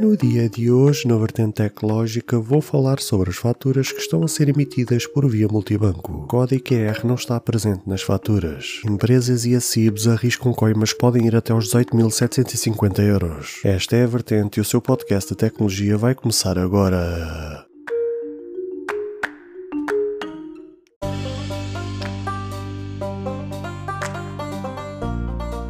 No dia de hoje, na vertente tecnológica, vou falar sobre as faturas que estão a ser emitidas por via multibanco. Código QR não está presente nas faturas. Empresas e acibos arriscam coimas que podem ir até aos 18.750 euros. Esta é a vertente e o seu podcast de tecnologia vai começar agora.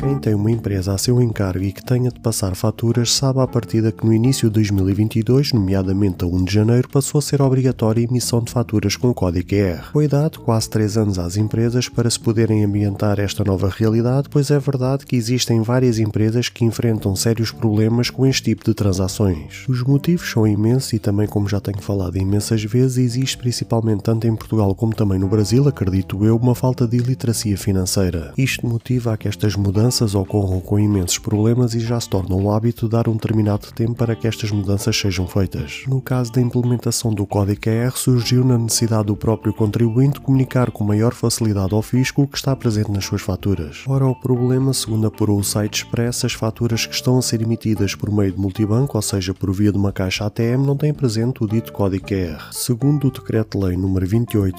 Quem tem uma empresa a seu encargo e que tenha de passar faturas sabe à partida que no início de 2022, nomeadamente a 1 de janeiro, passou a ser obrigatória a emissão de faturas com código QR. Foi dado quase 3 anos às empresas para se poderem ambientar esta nova realidade, pois é verdade que existem várias empresas que enfrentam sérios problemas com este tipo de transações. Os motivos são imensos e também, como já tenho falado imensas vezes, existe principalmente tanto em Portugal como também no Brasil, acredito eu, uma falta de iliteracia financeira. Isto motiva a que estas mudanças mudanças ocorram com imensos problemas e já se torna um hábito dar um determinado tempo para que estas mudanças sejam feitas. No caso da implementação do código QR, surgiu na necessidade do próprio contribuinte comunicar com maior facilidade ao fisco o que está presente nas suas faturas. Ora, o problema, segundo apurou o site Express, as faturas que estão a ser emitidas por meio de multibanco, ou seja, por via de uma caixa ATM, não têm presente o dito código QR. Segundo o Decreto-Lei nº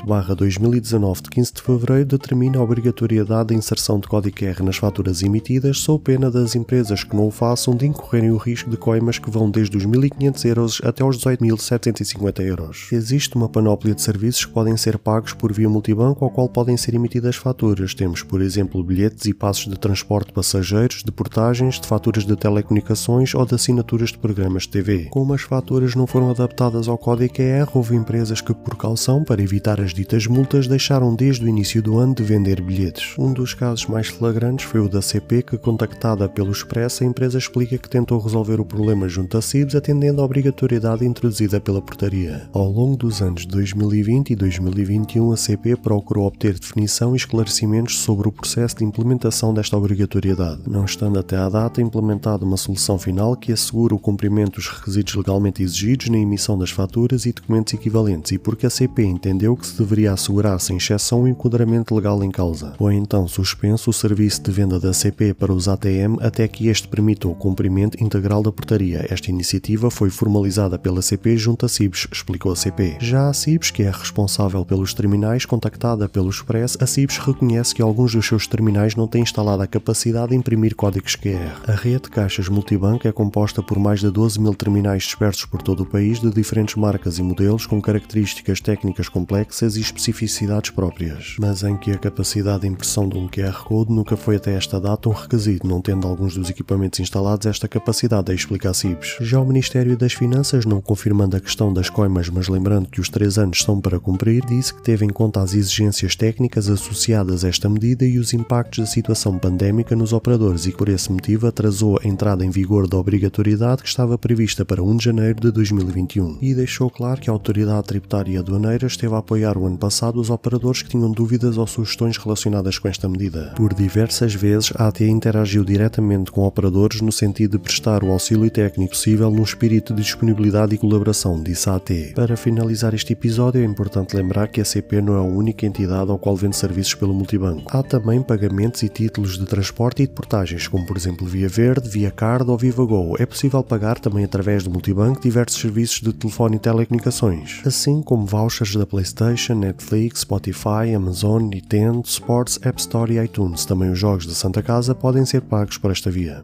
28-2019 de 15 de fevereiro, determina a obrigatoriedade da inserção de código QR nas faturas emitidas, sou pena das empresas que não o façam de incorrerem o risco de coimas que vão desde os 1.500 euros até aos 18.750 euros. Existe uma panóplia de serviços que podem ser pagos por via multibanco ao qual podem ser emitidas faturas. Temos, por exemplo, bilhetes e passos de transporte de passageiros, de portagens, de faturas de telecomunicações ou de assinaturas de programas de TV. Como as faturas não foram adaptadas ao código QR, houve empresas que, por calção, para evitar as ditas multas, deixaram desde o início do ano de vender bilhetes. Um dos casos mais flagrantes foi o da CP que, contactada pelo Expresso, a empresa explica que tentou resolver o problema junto a CIBS atendendo à obrigatoriedade introduzida pela portaria. Ao longo dos anos de 2020 e 2021, a CP procurou obter definição e esclarecimentos sobre o processo de implementação desta obrigatoriedade, não estando até à data implementada uma solução final que assegure o cumprimento dos requisitos legalmente exigidos na emissão das faturas e documentos equivalentes e porque a CP entendeu que se deveria assegurar sem exceção o enquadramento legal em causa. Foi então suspenso o serviço de venda da CP para os ATM até que este permita o cumprimento integral da portaria. Esta iniciativa foi formalizada pela CP junto a CIBS, explicou a CP. Já a CIBS, que é responsável pelos terminais, contactada pelo Express, a CIBS reconhece que alguns dos seus terminais não têm instalada a capacidade de imprimir códigos QR. A rede de caixas multibanco é composta por mais de 12 mil terminais dispersos por todo o país de diferentes marcas e modelos com características técnicas complexas e especificidades próprias, mas em que a capacidade de impressão de um QR Code nunca foi até esta data um requisito, não tendo alguns dos equipamentos instalados esta capacidade, a CIBS. Já o Ministério das Finanças, não confirmando a questão das coimas, mas lembrando que os três anos são para cumprir, disse que teve em conta as exigências técnicas associadas a esta medida e os impactos da situação pandémica nos operadores e por esse motivo atrasou a entrada em vigor da obrigatoriedade que estava prevista para 1 de janeiro de 2021 e deixou claro que a Autoridade Tributária Aduaneira esteve a apoiar o ano passado os operadores que tinham dúvidas ou sugestões relacionadas com esta medida. Por diversas vezes, a AT interagiu diretamente com operadores no sentido de prestar o auxílio técnico possível num espírito de disponibilidade e colaboração, disse a AT. Para finalizar este episódio, é importante lembrar que a CP não é a única entidade ao qual vende serviços pelo multibanco. Há também pagamentos e títulos de transporte e de portagens, como por exemplo Via Verde, Via Card ou VivaGo. É possível pagar também através do multibanco diversos serviços de telefone e telecomunicações, assim como vouchers da PlayStation, Netflix, Spotify, Amazon, Nintendo, Sports, App Store e iTunes. Também os jogos da Santa Casa podem ser pagos por esta via.